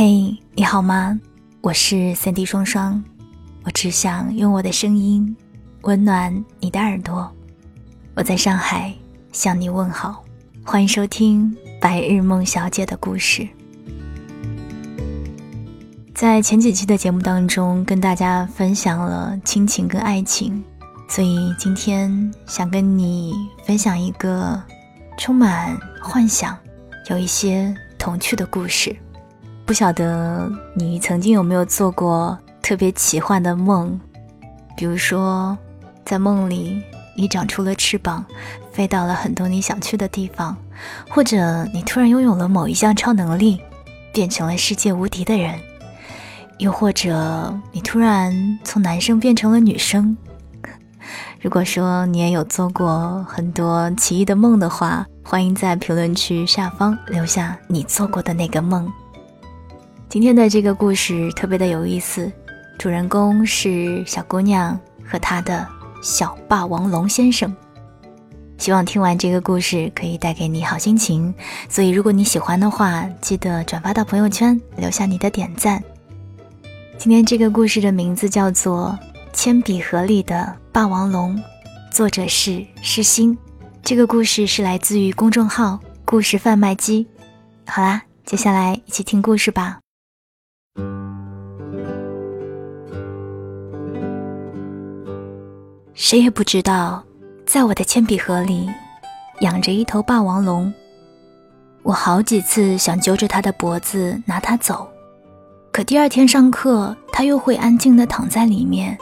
嘿，你好吗？我是三 D 双双，我只想用我的声音温暖你的耳朵。我在上海向你问好，欢迎收听《白日梦小姐的故事》。在前几期的节目当中，跟大家分享了亲情跟爱情，所以今天想跟你分享一个充满幻想、有一些童趣的故事。不晓得你曾经有没有做过特别奇幻的梦，比如说，在梦里你长出了翅膀，飞到了很多你想去的地方，或者你突然拥有了某一项超能力，变成了世界无敌的人。又或者你突然从男生变成了女生。如果说你也有做过很多奇异的梦的话，欢迎在评论区下方留下你做过的那个梦。今天的这个故事特别的有意思，主人公是小姑娘和她的小霸王龙先生。希望听完这个故事可以带给你好心情，所以如果你喜欢的话，记得转发到朋友圈，留下你的点赞。今天这个故事的名字叫做《铅笔盒里的霸王龙》，作者是诗心。这个故事是来自于公众号“故事贩卖机”。好啦，接下来一起听故事吧。谁也不知道，在我的铅笔盒里养着一头霸王龙。我好几次想揪着它的脖子拿它走。可第二天上课，它又会安静地躺在里面，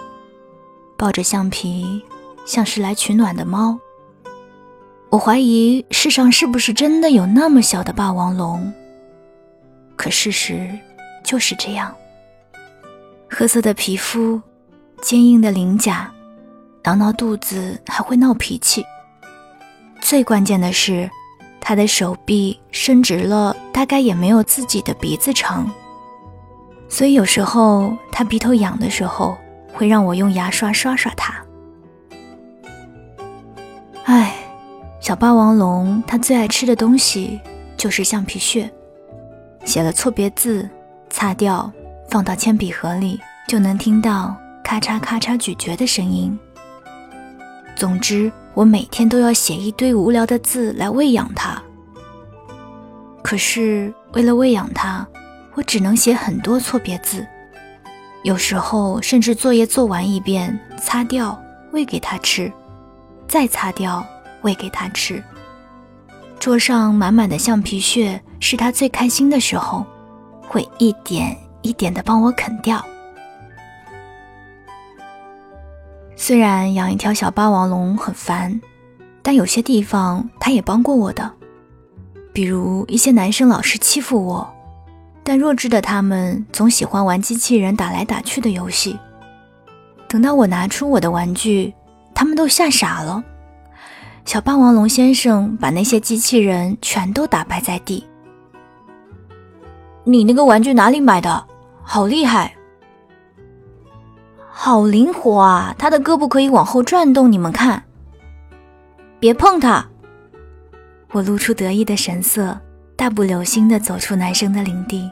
抱着橡皮，像是来取暖的猫。我怀疑世上是不是真的有那么小的霸王龙？可事实就是这样。褐色的皮肤，坚硬的鳞甲，挠挠肚子还会闹脾气。最关键的是，他的手臂伸直了，大概也没有自己的鼻子长。所以有时候他鼻头痒的时候，会让我用牙刷刷刷他。唉，小霸王龙它最爱吃的东西就是橡皮屑，写了错别字，擦掉，放到铅笔盒里，就能听到咔嚓咔嚓咀嚼的声音。总之，我每天都要写一堆无聊的字来喂养它。可是为了喂养它。我只能写很多错别字，有时候甚至作业做完一遍，擦掉喂给它吃，再擦掉喂给它吃。桌上满满的橡皮屑是他最开心的时候，会一点一点的帮我啃掉。虽然养一条小霸王龙很烦，但有些地方他也帮过我的，比如一些男生老是欺负我。但弱智的他们总喜欢玩机器人打来打去的游戏。等到我拿出我的玩具，他们都吓傻了。小霸王龙先生把那些机器人全都打败在地。你那个玩具哪里买的？好厉害！好灵活啊！他的胳膊可以往后转动，你们看。别碰他！我露出得意的神色。大步流星地走出男生的领地，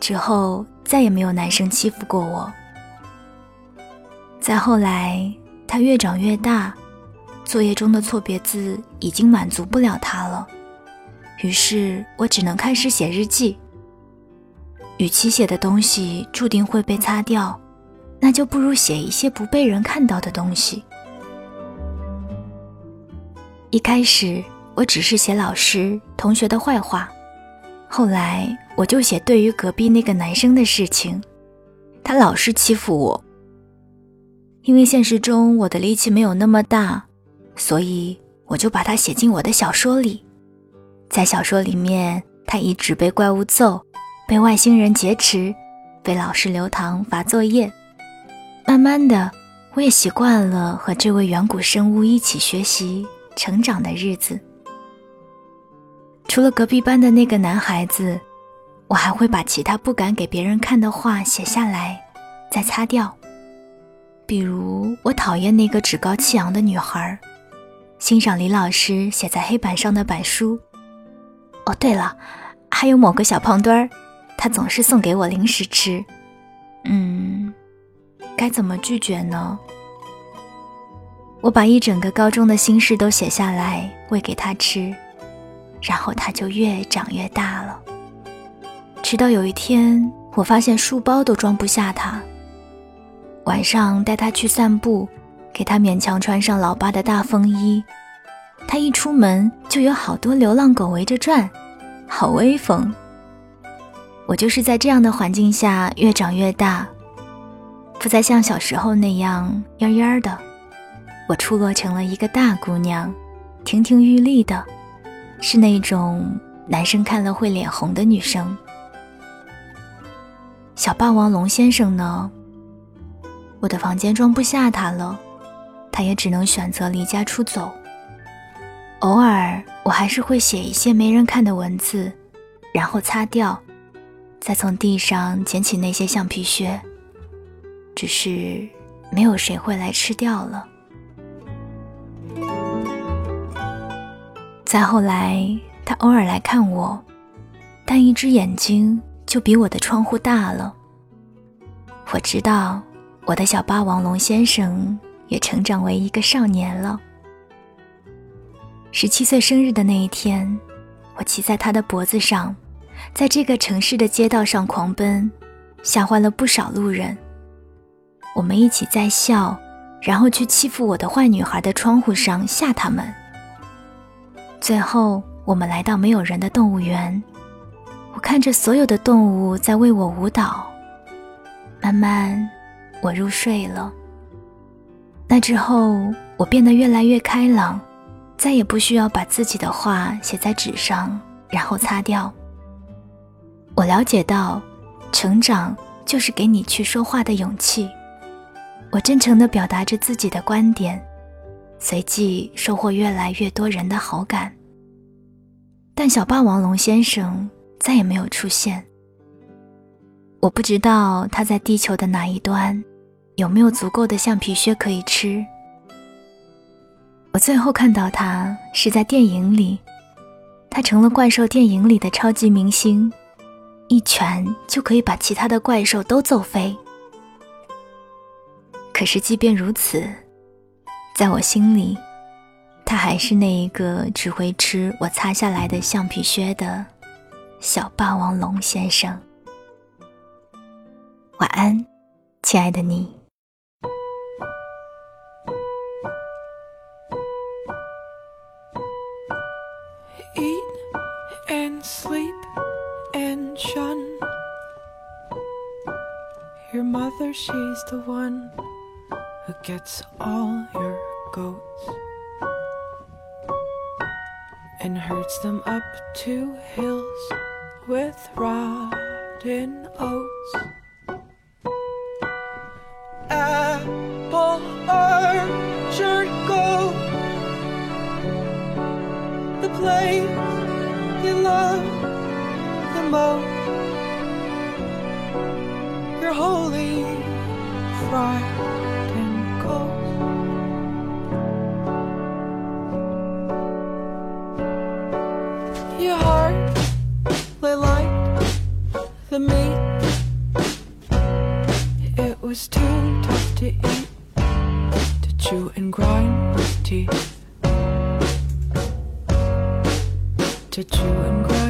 之后再也没有男生欺负过我。再后来，他越长越大，作业中的错别字已经满足不了他了，于是我只能开始写日记。与其写的东西注定会被擦掉，那就不如写一些不被人看到的东西。一开始。我只是写老师、同学的坏话，后来我就写对于隔壁那个男生的事情，他老是欺负我。因为现实中我的力气没有那么大，所以我就把他写进我的小说里。在小说里面，他一直被怪物揍，被外星人劫持，被老师留堂罚作业。慢慢的，我也习惯了和这位远古生物一起学习、成长的日子。除了隔壁班的那个男孩子，我还会把其他不敢给别人看的话写下来，再擦掉。比如，我讨厌那个趾高气扬的女孩，欣赏李老师写在黑板上的板书。哦，对了，还有某个小胖墩儿，他总是送给我零食吃。嗯，该怎么拒绝呢？我把一整个高中的心事都写下来喂给他吃，然后他就越长越大了。直到有一天，我发现书包都装不下他。晚上带他去散步，给他勉强穿上老爸的大风衣，他一出门就有好多流浪狗围着转，好威风。我就是在这样的环境下越长越大，不再像小时候那样蔫蔫的。我出落成了一个大姑娘，亭亭玉立的，是那种男生看了会脸红的女生。小霸王龙先生呢？我的房间装不下他了，他也只能选择离家出走。偶尔，我还是会写一些没人看的文字，然后擦掉。再从地上捡起那些橡皮屑，只是没有谁会来吃掉了。再后来，他偶尔来看我，但一只眼睛就比我的窗户大了。我知道，我的小霸王龙先生也成长为一个少年了。十七岁生日的那一天，我骑在他的脖子上。在这个城市的街道上狂奔，吓坏了不少路人。我们一起在笑，然后去欺负我的坏女孩的窗户上吓他们。最后，我们来到没有人的动物园，我看着所有的动物在为我舞蹈。慢慢，我入睡了。那之后，我变得越来越开朗，再也不需要把自己的话写在纸上，然后擦掉。我了解到，成长就是给你去说话的勇气。我真诚地表达着自己的观点，随即收获越来越多人的好感。但小霸王龙先生再也没有出现。我不知道他在地球的哪一端，有没有足够的橡皮靴可以吃。我最后看到他是在电影里，他成了怪兽电影里的超级明星。一拳就可以把其他的怪兽都揍飞。可是，即便如此，在我心里，他还是那一个只会吃我擦下来的橡皮靴的小霸王龙先生。晚安，亲爱的你。she's the one who gets all your goats and herds them up to hills with rotten oats. Apple orchard goat, the place you love the most your holy frightened was too tough to eat, to chew and grind with teeth. To chew and grind